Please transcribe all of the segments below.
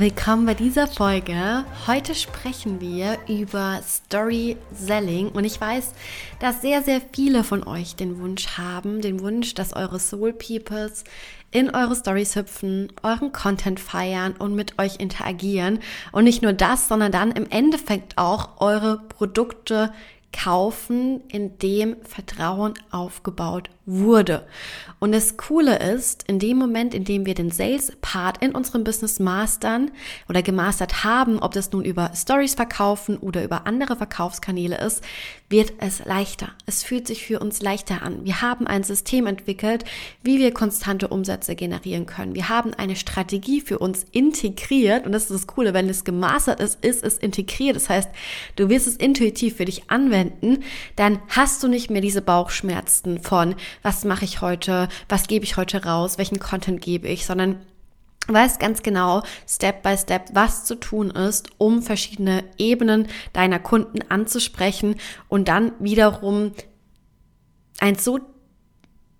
Willkommen bei dieser Folge. Heute sprechen wir über Story Selling und ich weiß, dass sehr, sehr viele von euch den Wunsch haben, den Wunsch, dass eure Soul Peoples in eure Stories hüpfen, euren Content feiern und mit euch interagieren. Und nicht nur das, sondern dann im Endeffekt auch eure Produkte kaufen, in dem Vertrauen aufgebaut wurde. Und das Coole ist, in dem Moment, in dem wir den Sales-Part in unserem Business mastern oder gemastert haben, ob das nun über Stories verkaufen oder über andere Verkaufskanäle ist, wird es leichter. Es fühlt sich für uns leichter an. Wir haben ein System entwickelt, wie wir konstante Umsätze generieren können. Wir haben eine Strategie für uns integriert und das ist das Coole, wenn es gemastert ist, ist es integriert. Das heißt, du wirst es intuitiv für dich anwenden, dann hast du nicht mehr diese Bauchschmerzen von, was mache ich heute, was gebe ich heute raus, welchen Content gebe ich, sondern weiß ganz genau, Step by Step, was zu tun ist, um verschiedene Ebenen deiner Kunden anzusprechen und dann wiederum ein so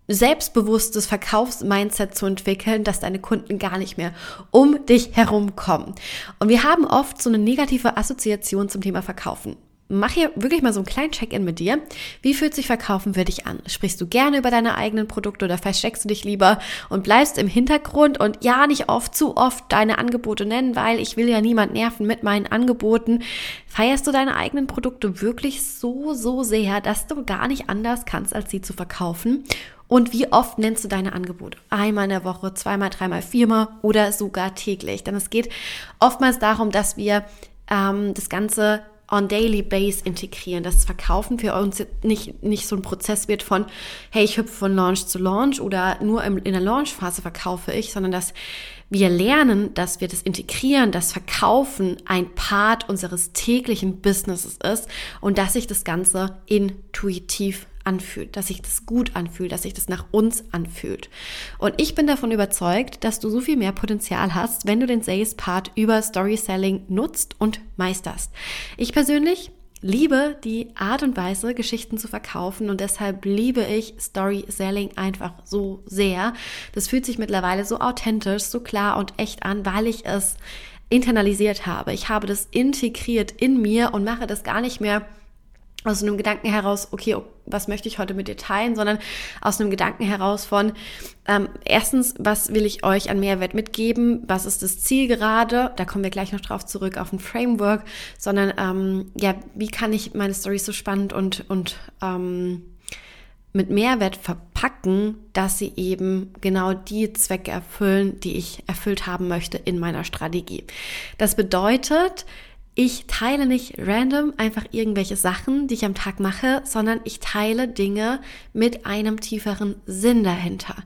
selbstbewusstes Verkaufsmindset zu entwickeln, dass deine Kunden gar nicht mehr um dich herum kommen. Und wir haben oft so eine negative Assoziation zum Thema Verkaufen mach hier wirklich mal so einen kleinen Check-in mit dir. Wie fühlt sich Verkaufen für dich an? Sprichst du gerne über deine eigenen Produkte oder versteckst du dich lieber und bleibst im Hintergrund und ja, nicht oft, zu oft deine Angebote nennen, weil ich will ja niemand nerven mit meinen Angeboten. Feierst du deine eigenen Produkte wirklich so, so sehr, dass du gar nicht anders kannst, als sie zu verkaufen? Und wie oft nennst du deine Angebote? Einmal in der Woche, zweimal, dreimal, viermal oder sogar täglich? Denn es geht oftmals darum, dass wir ähm, das Ganze on daily base integrieren, dass Verkaufen für uns nicht, nicht so ein Prozess wird von, hey, ich hüpfe von Launch zu Launch oder nur in der Launchphase verkaufe ich, sondern dass wir lernen, dass wir das Integrieren, das Verkaufen ein Part unseres täglichen Businesses ist und dass sich das Ganze intuitiv anfühlt, dass sich das gut anfühlt, dass sich das nach uns anfühlt. Und ich bin davon überzeugt, dass du so viel mehr Potenzial hast, wenn du den Sales Part über Story Selling nutzt und meisterst. Ich persönlich liebe die Art und Weise, Geschichten zu verkaufen und deshalb liebe ich Story Selling einfach so sehr. Das fühlt sich mittlerweile so authentisch, so klar und echt an, weil ich es internalisiert habe. Ich habe das integriert in mir und mache das gar nicht mehr aus einem Gedanken heraus, okay, was möchte ich heute mit dir teilen, sondern aus einem Gedanken heraus von, ähm, erstens, was will ich euch an Mehrwert mitgeben, was ist das Ziel gerade, da kommen wir gleich noch drauf zurück auf ein Framework, sondern ähm, ja, wie kann ich meine Story so spannend und, und ähm, mit Mehrwert verpacken, dass sie eben genau die Zwecke erfüllen, die ich erfüllt haben möchte in meiner Strategie. Das bedeutet, ich teile nicht random einfach irgendwelche Sachen, die ich am Tag mache, sondern ich teile Dinge mit einem tieferen Sinn dahinter.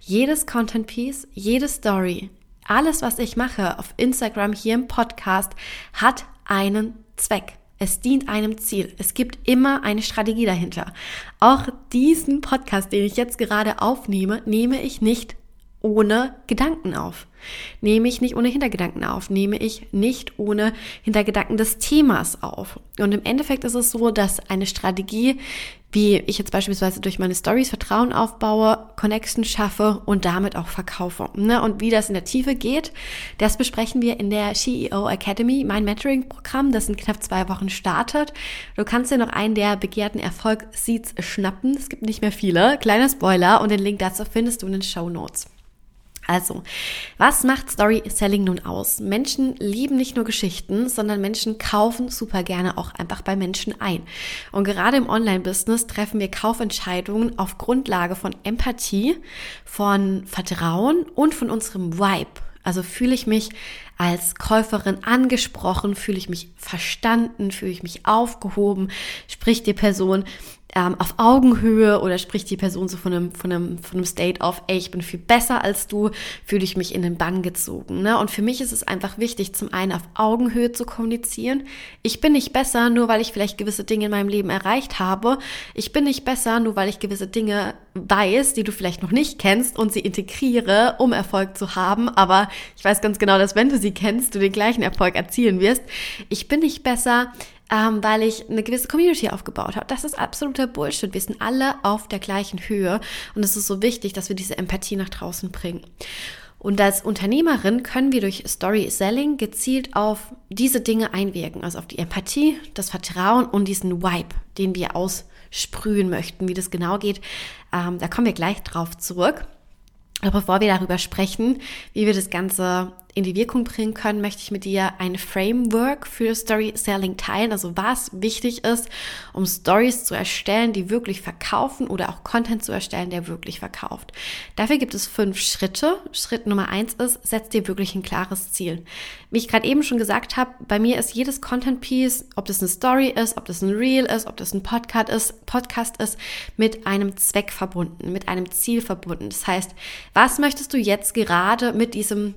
Jedes Content Piece, jede Story, alles, was ich mache auf Instagram, hier im Podcast, hat einen Zweck. Es dient einem Ziel. Es gibt immer eine Strategie dahinter. Auch diesen Podcast, den ich jetzt gerade aufnehme, nehme ich nicht ohne Gedanken auf. Nehme ich nicht ohne Hintergedanken auf, nehme ich nicht ohne Hintergedanken des Themas auf. Und im Endeffekt ist es so, dass eine Strategie, wie ich jetzt beispielsweise durch meine Stories Vertrauen aufbaue, Connection schaffe und damit auch verkaufe. Ne? Und wie das in der Tiefe geht, das besprechen wir in der CEO Academy, mein Mentoring-Programm, das in knapp zwei Wochen startet. Du kannst dir noch einen der begehrten Erfolg-Seeds schnappen. Es gibt nicht mehr viele. Kleiner Spoiler und den Link dazu findest du in den Show Notes. Also, was macht Storytelling nun aus? Menschen lieben nicht nur Geschichten, sondern Menschen kaufen super gerne auch einfach bei Menschen ein. Und gerade im Online-Business treffen wir Kaufentscheidungen auf Grundlage von Empathie, von Vertrauen und von unserem Vibe. Also fühle ich mich als Käuferin angesprochen, fühle ich mich verstanden, fühle ich mich aufgehoben, spricht die Person ähm, auf Augenhöhe oder spricht die Person so von einem, von einem, von einem State of, ey, ich bin viel besser als du, fühle ich mich in den Bann gezogen. Ne? Und für mich ist es einfach wichtig, zum einen auf Augenhöhe zu kommunizieren. Ich bin nicht besser, nur weil ich vielleicht gewisse Dinge in meinem Leben erreicht habe. Ich bin nicht besser, nur weil ich gewisse Dinge weiß, die du vielleicht noch nicht kennst und sie integriere, um Erfolg zu haben. Aber ich weiß ganz genau, dass wenn du sie kennst, du den gleichen Erfolg erzielen wirst. Ich bin nicht besser, ähm, weil ich eine gewisse Community aufgebaut habe. Das ist absoluter Bullshit. Wir sind alle auf der gleichen Höhe und es ist so wichtig, dass wir diese Empathie nach draußen bringen. Und als Unternehmerin können wir durch Story Selling gezielt auf diese Dinge einwirken, also auf die Empathie, das Vertrauen und diesen Vibe, den wir aussprühen möchten. Wie das genau geht, ähm, da kommen wir gleich drauf zurück. Aber bevor wir darüber sprechen, wie wir das Ganze in die Wirkung bringen können, möchte ich mit dir ein Framework für Story Selling teilen, also was wichtig ist, um Stories zu erstellen, die wirklich verkaufen oder auch Content zu erstellen, der wirklich verkauft. Dafür gibt es fünf Schritte. Schritt Nummer eins ist, setz dir wirklich ein klares Ziel. Wie ich gerade eben schon gesagt habe, bei mir ist jedes Content Piece, ob das eine Story ist, ob das ein Reel ist, ob das ein Podcast ist, Podcast ist, mit einem Zweck verbunden, mit einem Ziel verbunden. Das heißt, was möchtest du jetzt gerade mit diesem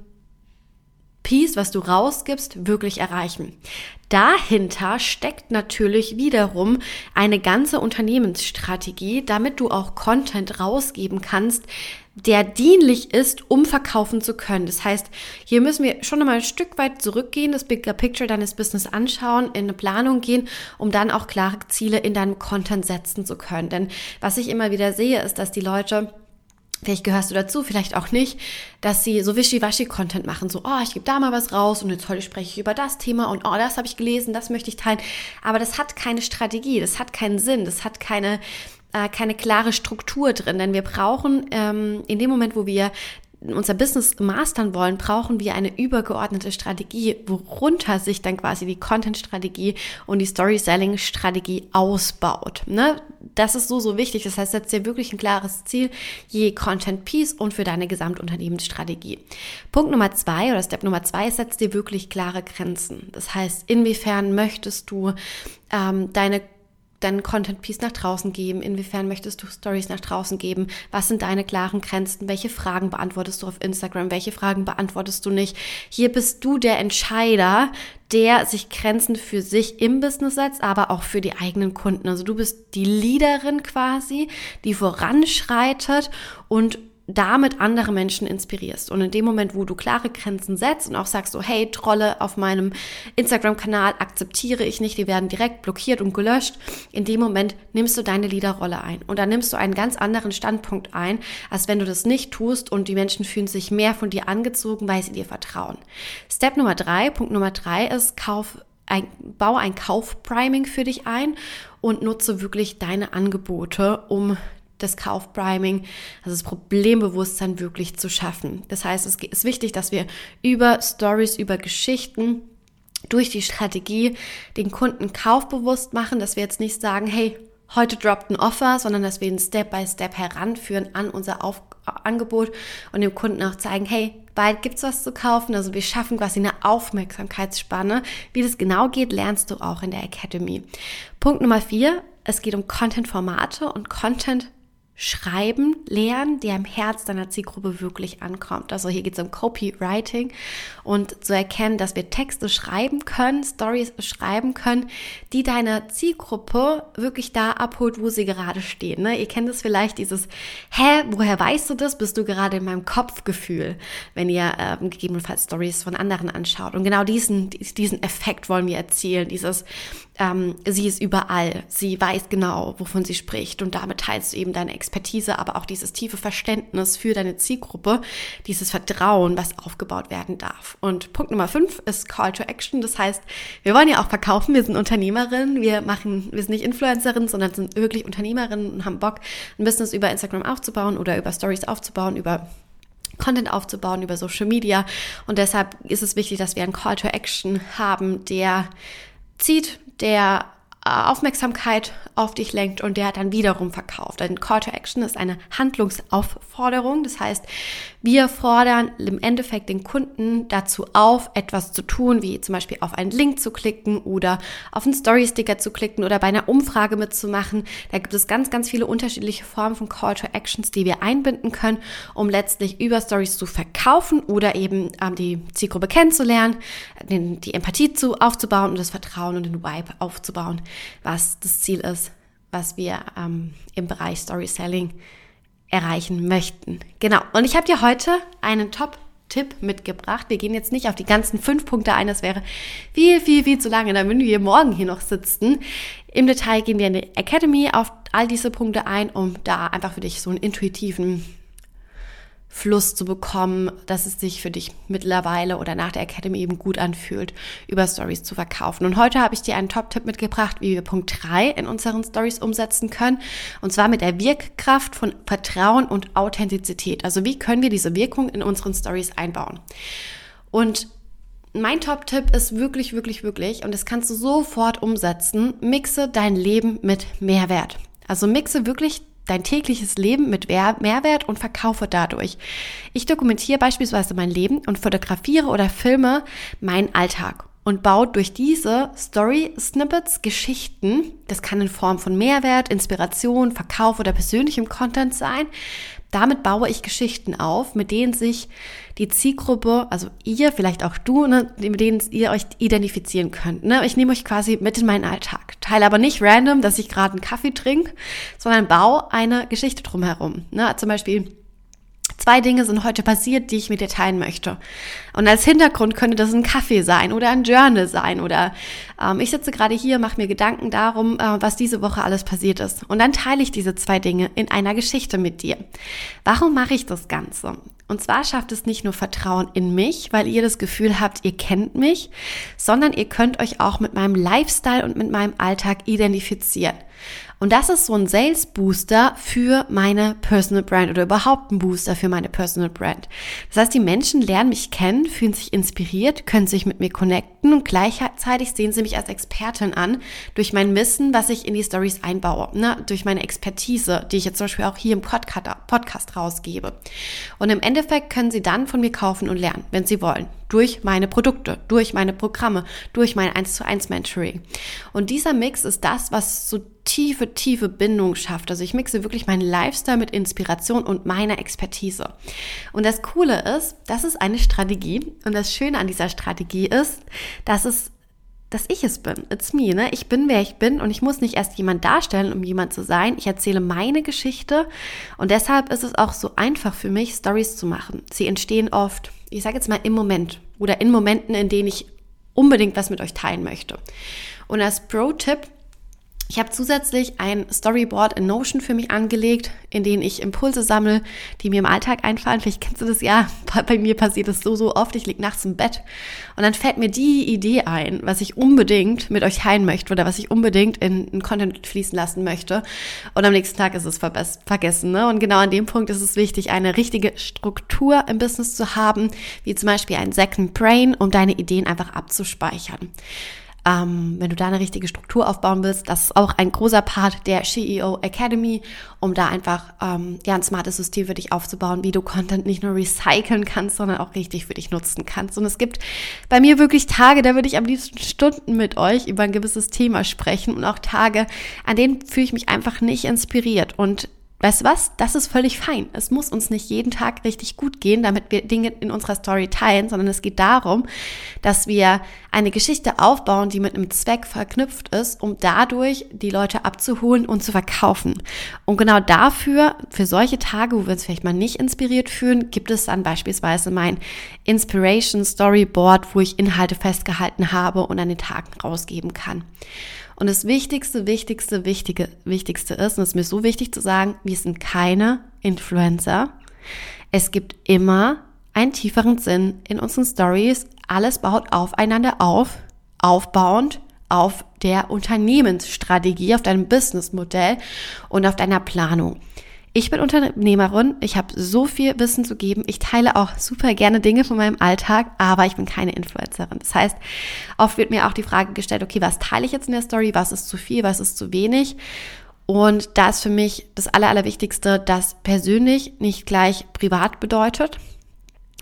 Piece, was du rausgibst, wirklich erreichen. Dahinter steckt natürlich wiederum eine ganze Unternehmensstrategie, damit du auch Content rausgeben kannst, der dienlich ist, um verkaufen zu können. Das heißt, hier müssen wir schon einmal ein Stück weit zurückgehen, das Bigger Picture deines Business anschauen, in eine Planung gehen, um dann auch klare Ziele in deinem Content setzen zu können. Denn was ich immer wieder sehe, ist, dass die Leute Vielleicht gehörst du dazu, vielleicht auch nicht, dass sie so wischiwaschi-Content machen, so, oh, ich gebe da mal was raus und jetzt heute spreche ich über das Thema und oh, das habe ich gelesen, das möchte ich teilen. Aber das hat keine Strategie, das hat keinen Sinn, das hat keine, äh, keine klare Struktur drin, denn wir brauchen ähm, in dem Moment, wo wir unser Business mastern wollen, brauchen wir eine übergeordnete Strategie, worunter sich dann quasi die Content-Strategie und die Story-Selling-Strategie ausbaut. Ne? Das ist so, so wichtig. Das heißt, setz dir wirklich ein klares Ziel, je Content-Piece und für deine Gesamtunternehmensstrategie. Punkt Nummer zwei oder Step Nummer zwei, setz dir wirklich klare Grenzen. Das heißt, inwiefern möchtest du ähm, deine deinen Content Piece nach draußen geben? Inwiefern möchtest du Stories nach draußen geben? Was sind deine klaren Grenzen? Welche Fragen beantwortest du auf Instagram? Welche Fragen beantwortest du nicht? Hier bist du der Entscheider, der sich Grenzen für sich im Business setzt, aber auch für die eigenen Kunden. Also du bist die Leaderin quasi, die voranschreitet und damit andere Menschen inspirierst. Und in dem Moment, wo du klare Grenzen setzt und auch sagst so, hey, Trolle auf meinem Instagram-Kanal akzeptiere ich nicht, die werden direkt blockiert und gelöscht, in dem Moment nimmst du deine Leaderrolle ein. Und dann nimmst du einen ganz anderen Standpunkt ein, als wenn du das nicht tust und die Menschen fühlen sich mehr von dir angezogen, weil sie dir vertrauen. Step Nummer drei, Punkt Nummer drei ist, kauf ein, baue ein Kaufpriming für dich ein und nutze wirklich deine Angebote, um das Kaufpriming, also das Problembewusstsein wirklich zu schaffen. Das heißt, es ist wichtig, dass wir über Stories, über Geschichten durch die Strategie den Kunden kaufbewusst machen, dass wir jetzt nicht sagen, hey, heute droppt ein Offer, sondern dass wir ihn Step by Step heranführen an unser Auf Angebot und dem Kunden auch zeigen, hey, bald gibt's was zu kaufen. Also wir schaffen quasi eine Aufmerksamkeitsspanne. Wie das genau geht, lernst du auch in der Academy. Punkt Nummer vier, es geht um Content-Formate und Content Schreiben lernen, der im Herz deiner Zielgruppe wirklich ankommt. Also hier geht es um Copywriting und zu erkennen, dass wir Texte schreiben können, Stories schreiben können, die deine Zielgruppe wirklich da abholt, wo sie gerade stehen. Ne? Ihr kennt es vielleicht, dieses, hä, woher weißt du das? Bist du gerade in meinem Kopfgefühl, wenn ihr ähm, gegebenenfalls Stories von anderen anschaut. Und genau diesen, diesen Effekt wollen wir erzielen, dieses, ähm, sie ist überall, sie weiß genau, wovon sie spricht und damit teilst du eben deine Expertise, aber auch dieses tiefe Verständnis für deine Zielgruppe, dieses Vertrauen, was aufgebaut werden darf. Und Punkt Nummer fünf ist Call to Action. Das heißt, wir wollen ja auch verkaufen, wir sind Unternehmerinnen, wir machen, wir sind nicht Influencerinnen, sondern sind wirklich Unternehmerinnen und haben Bock, ein Business über Instagram aufzubauen oder über Stories aufzubauen, über Content aufzubauen über Social Media. Und deshalb ist es wichtig, dass wir einen Call to Action haben, der zieht, der Aufmerksamkeit auf dich lenkt und der dann wiederum verkauft. Ein Call to Action ist eine Handlungsaufforderung. Das heißt, wir fordern im Endeffekt den Kunden dazu auf, etwas zu tun, wie zum Beispiel auf einen Link zu klicken oder auf einen Story-Sticker zu klicken oder bei einer Umfrage mitzumachen. Da gibt es ganz, ganz viele unterschiedliche Formen von Call to Actions, die wir einbinden können, um letztlich über Stories zu verkaufen oder eben ähm, die Zielgruppe kennenzulernen, den, die Empathie zu, aufzubauen und das Vertrauen und den Vibe aufzubauen, was das Ziel ist, was wir ähm, im Bereich Storytelling erreichen möchten. Genau. Und ich habe dir heute einen Top Tipp mitgebracht. Wir gehen jetzt nicht auf die ganzen fünf Punkte ein, das wäre viel, viel, viel zu lange, dann würden wir morgen hier noch sitzen. Im Detail gehen wir in die Academy auf all diese Punkte ein, um da einfach für dich so einen intuitiven Fluss zu bekommen, dass es sich für dich mittlerweile oder nach der Academy eben gut anfühlt, über Stories zu verkaufen. Und heute habe ich dir einen Top-Tipp mitgebracht, wie wir Punkt 3 in unseren Stories umsetzen können. Und zwar mit der Wirkkraft von Vertrauen und Authentizität. Also wie können wir diese Wirkung in unseren Stories einbauen? Und mein Top-Tipp ist wirklich, wirklich, wirklich, und das kannst du sofort umsetzen, mixe dein Leben mit Mehrwert. Also mixe wirklich dein tägliches Leben mit Mehrwert und verkaufe dadurch. Ich dokumentiere beispielsweise mein Leben und fotografiere oder filme meinen Alltag und baut durch diese Story-Snippets Geschichten, das kann in Form von Mehrwert, Inspiration, Verkauf oder persönlichem Content sein, damit baue ich Geschichten auf, mit denen sich die Zielgruppe, also ihr, vielleicht auch du, ne, mit denen ihr euch identifizieren könnt. Ne? Ich nehme euch quasi mit in meinen Alltag. Teile aber nicht random, dass ich gerade einen Kaffee trinke, sondern baue eine Geschichte drumherum. Ne? Zum Beispiel, Zwei Dinge sind heute passiert, die ich mit dir teilen möchte. Und als Hintergrund könnte das ein Kaffee sein oder ein Journal sein oder ähm, ich sitze gerade hier, mache mir Gedanken darum, äh, was diese Woche alles passiert ist. Und dann teile ich diese zwei Dinge in einer Geschichte mit dir. Warum mache ich das Ganze? Und zwar schafft es nicht nur Vertrauen in mich, weil ihr das Gefühl habt, ihr kennt mich, sondern ihr könnt euch auch mit meinem Lifestyle und mit meinem Alltag identifizieren. Und das ist so ein Sales Booster für meine Personal Brand oder überhaupt ein Booster für meine Personal Brand. Das heißt, die Menschen lernen mich kennen, fühlen sich inspiriert, können sich mit mir connecten und gleichzeitig sehen sie mich als Expertin an durch mein Wissen, was ich in die Stories einbaue, ne? durch meine Expertise, die ich jetzt zum Beispiel auch hier im Podcast rausgebe. Und im Endeffekt können sie dann von mir kaufen und lernen, wenn sie wollen durch meine Produkte, durch meine Programme, durch mein 1 zu 1 Mentoring. Und dieser Mix ist das, was so tiefe, tiefe Bindung schafft. Also ich mixe wirklich meinen Lifestyle mit Inspiration und meiner Expertise. Und das Coole ist, das ist eine Strategie. Und das Schöne an dieser Strategie ist, dass es dass ich es bin. It's me, ne? Ich bin, wer ich bin und ich muss nicht erst jemand darstellen, um jemand zu sein. Ich erzähle meine Geschichte und deshalb ist es auch so einfach für mich, Stories zu machen. Sie entstehen oft, ich sage jetzt mal im Moment oder in Momenten, in denen ich unbedingt was mit euch teilen möchte. Und als Pro-Tipp ich habe zusätzlich ein Storyboard in Notion für mich angelegt, in dem ich Impulse sammle, die mir im Alltag einfallen. Vielleicht kennst du das ja. Bei mir passiert das so, so oft. Ich lieg nachts im Bett und dann fällt mir die Idee ein, was ich unbedingt mit euch teilen möchte oder was ich unbedingt in, in Content fließen lassen möchte. Und am nächsten Tag ist es vergessen. Ne? Und genau an dem Punkt ist es wichtig, eine richtige Struktur im Business zu haben, wie zum Beispiel ein Second Brain, um deine Ideen einfach abzuspeichern. Ähm, wenn du da eine richtige Struktur aufbauen willst, das ist auch ein großer Part der CEO Academy, um da einfach ähm, ja, ein smartes System für dich aufzubauen, wie du Content nicht nur recyceln kannst, sondern auch richtig für dich nutzen kannst. Und es gibt bei mir wirklich Tage, da würde ich am liebsten Stunden mit euch über ein gewisses Thema sprechen und auch Tage, an denen fühle ich mich einfach nicht inspiriert. Und Weißt du was? Das ist völlig fein. Es muss uns nicht jeden Tag richtig gut gehen, damit wir Dinge in unserer Story teilen, sondern es geht darum, dass wir eine Geschichte aufbauen, die mit einem Zweck verknüpft ist, um dadurch die Leute abzuholen und zu verkaufen. Und genau dafür, für solche Tage, wo wir uns vielleicht mal nicht inspiriert fühlen, gibt es dann beispielsweise mein Inspiration Storyboard, wo ich Inhalte festgehalten habe und an den Tagen rausgeben kann. Und das Wichtigste, Wichtigste, Wichtige, Wichtigste ist, und es ist mir so wichtig zu sagen, wir sind keine Influencer. Es gibt immer einen tieferen Sinn in unseren Stories. Alles baut aufeinander auf, aufbauend auf der Unternehmensstrategie, auf deinem Businessmodell und auf deiner Planung. Ich bin Unternehmerin, ich habe so viel Wissen zu geben. Ich teile auch super gerne Dinge von meinem Alltag, aber ich bin keine Influencerin. Das heißt, oft wird mir auch die Frage gestellt, okay, was teile ich jetzt in der Story, was ist zu viel, was ist zu wenig? Und da ist für mich das Aller, Allerwichtigste, dass persönlich nicht gleich privat bedeutet.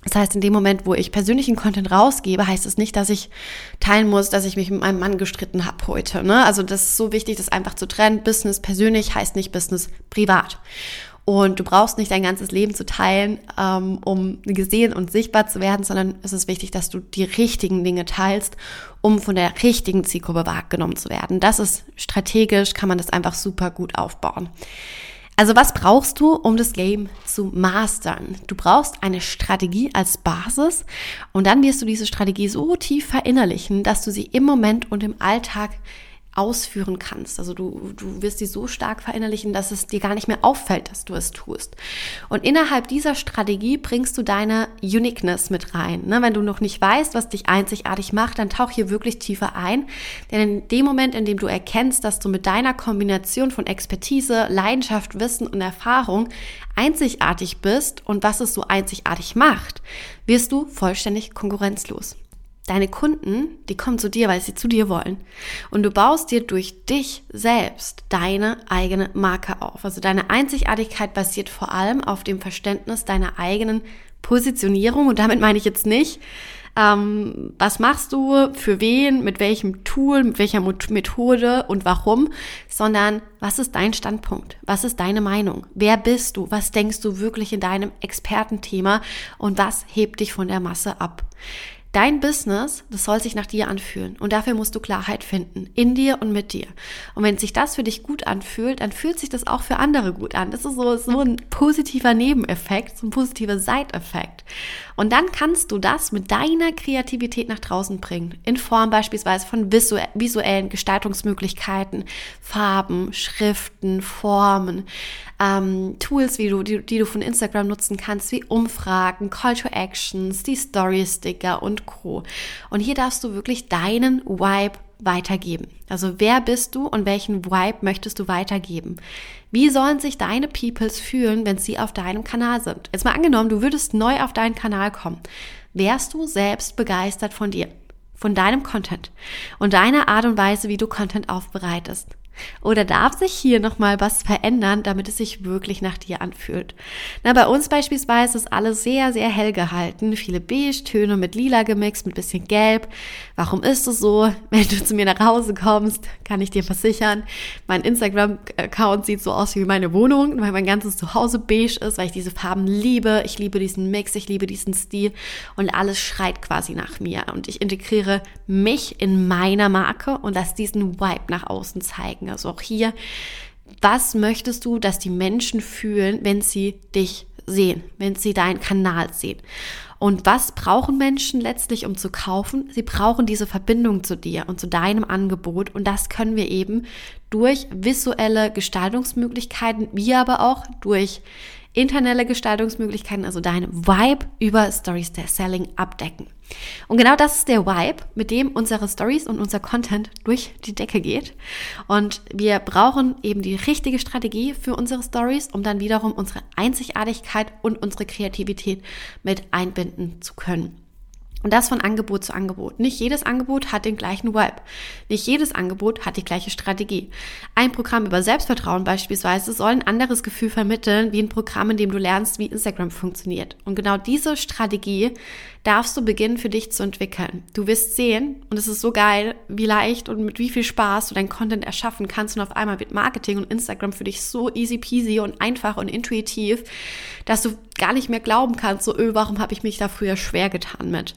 Das heißt, in dem Moment, wo ich persönlichen Content rausgebe, heißt es nicht, dass ich teilen muss, dass ich mich mit meinem Mann gestritten habe heute. Ne? Also das ist so wichtig, das einfach zu trennen. Business persönlich heißt nicht Business privat. Und du brauchst nicht dein ganzes Leben zu teilen, ähm, um gesehen und sichtbar zu werden, sondern es ist wichtig, dass du die richtigen Dinge teilst, um von der richtigen Zielgruppe wahrgenommen zu werden. Das ist strategisch, kann man das einfach super gut aufbauen. Also was brauchst du, um das Game zu mastern? Du brauchst eine Strategie als Basis und dann wirst du diese Strategie so tief verinnerlichen, dass du sie im Moment und im Alltag ausführen kannst. Also du, du wirst die so stark verinnerlichen, dass es dir gar nicht mehr auffällt, dass du es tust. Und innerhalb dieser Strategie bringst du deine Uniqueness mit rein. Ne? Wenn du noch nicht weißt, was dich einzigartig macht, dann tauch hier wirklich tiefer ein. Denn in dem Moment, in dem du erkennst, dass du mit deiner Kombination von Expertise, Leidenschaft, Wissen und Erfahrung einzigartig bist und was es so einzigartig macht, wirst du vollständig konkurrenzlos. Deine Kunden, die kommen zu dir, weil sie zu dir wollen. Und du baust dir durch dich selbst deine eigene Marke auf. Also deine Einzigartigkeit basiert vor allem auf dem Verständnis deiner eigenen Positionierung. Und damit meine ich jetzt nicht, ähm, was machst du, für wen, mit welchem Tool, mit welcher Methode und warum, sondern was ist dein Standpunkt? Was ist deine Meinung? Wer bist du? Was denkst du wirklich in deinem Expertenthema? Und was hebt dich von der Masse ab? Dein Business, das soll sich nach dir anfühlen. Und dafür musst du Klarheit finden. In dir und mit dir. Und wenn sich das für dich gut anfühlt, dann fühlt sich das auch für andere gut an. Das ist so, so ein positiver Nebeneffekt, so ein positiver Seiteffekt. Und dann kannst du das mit deiner Kreativität nach draußen bringen. In Form beispielsweise von visuellen Gestaltungsmöglichkeiten, Farben, Schriften, Formen, ähm, Tools, wie du, die, die du von Instagram nutzen kannst, wie Umfragen, Call to Actions, die Story-Sticker und Co. Und hier darfst du wirklich deinen Vibe weitergeben. Also wer bist du und welchen Vibe möchtest du weitergeben? Wie sollen sich deine Peoples fühlen, wenn sie auf deinem Kanal sind? Jetzt mal angenommen, du würdest neu auf deinen Kanal kommen. Wärst du selbst begeistert von dir, von deinem Content und deiner Art und Weise, wie du Content aufbereitest? Oder darf sich hier nochmal was verändern, damit es sich wirklich nach dir anfühlt? Na, bei uns beispielsweise ist alles sehr, sehr hell gehalten. Viele Beige-Töne mit lila gemixt, mit bisschen gelb. Warum ist es so? Wenn du zu mir nach Hause kommst, kann ich dir versichern, mein Instagram-Account sieht so aus wie meine Wohnung, weil mein ganzes Zuhause beige ist, weil ich diese Farben liebe. Ich liebe diesen Mix, ich liebe diesen Stil und alles schreit quasi nach mir. Und ich integriere mich in meiner Marke und lasse diesen Vibe nach außen zeigen denken. Also auch hier, was möchtest du, dass die Menschen fühlen, wenn sie dich sehen, wenn sie deinen Kanal sehen? Und was brauchen Menschen letztlich, um zu kaufen? Sie brauchen diese Verbindung zu dir und zu deinem Angebot. Und das können wir eben durch visuelle Gestaltungsmöglichkeiten, wie aber auch durch interne Gestaltungsmöglichkeiten, also deine Vibe über Story Selling abdecken. Und genau das ist der Vibe, mit dem unsere Stories und unser Content durch die Decke geht. Und wir brauchen eben die richtige Strategie für unsere Stories, um dann wiederum unsere Einzigartigkeit und unsere Kreativität mit einbinden zu können. Und das von Angebot zu Angebot. Nicht jedes Angebot hat den gleichen Vibe. Nicht jedes Angebot hat die gleiche Strategie. Ein Programm über Selbstvertrauen beispielsweise soll ein anderes Gefühl vermitteln, wie ein Programm, in dem du lernst, wie Instagram funktioniert. Und genau diese Strategie darfst du beginnen für dich zu entwickeln. Du wirst sehen, und es ist so geil, wie leicht und mit wie viel Spaß du dein Content erschaffen kannst. Und auf einmal wird Marketing und Instagram für dich so easy peasy und einfach und intuitiv, dass du gar nicht mehr glauben kannst, so, öh, warum habe ich mich da früher schwer getan mit?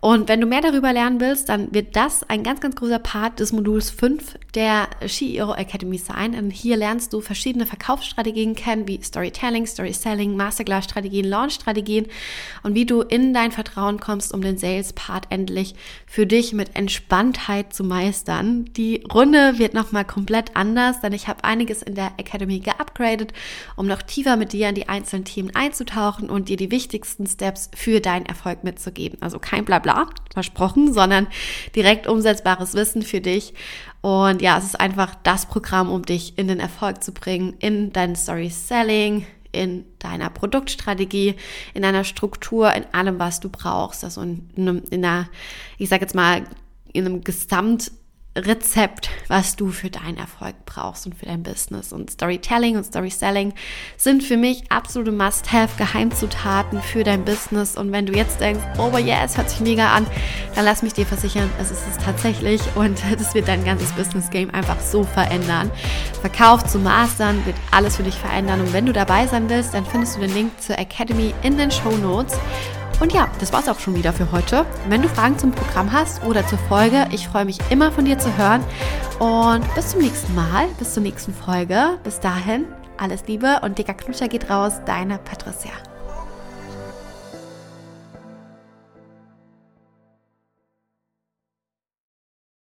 Und wenn du mehr darüber lernen willst, dann wird das ein ganz, ganz großer Part des Moduls 5 der CEO Academy sein. Und hier lernst du verschiedene Verkaufsstrategien kennen, wie Storytelling, Storyselling, Masterclass-Strategien, Launch-Strategien und wie du in dein Vertrauen kommst, um den Sales-Part endlich für dich mit Entspanntheit zu meistern. Die Runde wird nochmal komplett anders, denn ich habe einiges in der Academy geupgradet, um noch tiefer mit dir in die einzelnen Themen einzutauchen und dir die wichtigsten Steps für deinen Erfolg mitzugeben. Also kein Blabla bla, versprochen, sondern direkt umsetzbares Wissen für dich. Und ja, es ist einfach das Programm, um dich in den Erfolg zu bringen, in dein Story Selling, in deiner Produktstrategie, in deiner Struktur, in allem, was du brauchst. Also in, in einer, ich sage jetzt mal, in einem Gesamt Rezept, was du für deinen Erfolg brauchst und für dein Business. Und Storytelling und Storyselling sind für mich absolute Must-Have-Geheimzutaten für dein Business. Und wenn du jetzt denkst, oh yeah, es hört sich mega an, dann lass mich dir versichern, es ist es tatsächlich und das wird dein ganzes Business-Game einfach so verändern. Verkauf zu Mastern wird alles für dich verändern. Und wenn du dabei sein willst, dann findest du den Link zur Academy in den Show Notes. Und ja, das war's auch schon wieder für heute. Wenn du Fragen zum Programm hast oder zur Folge, ich freue mich immer von dir zu hören. Und bis zum nächsten Mal, bis zur nächsten Folge. Bis dahin, alles Liebe und dicker Knutscher geht raus, deine Patricia.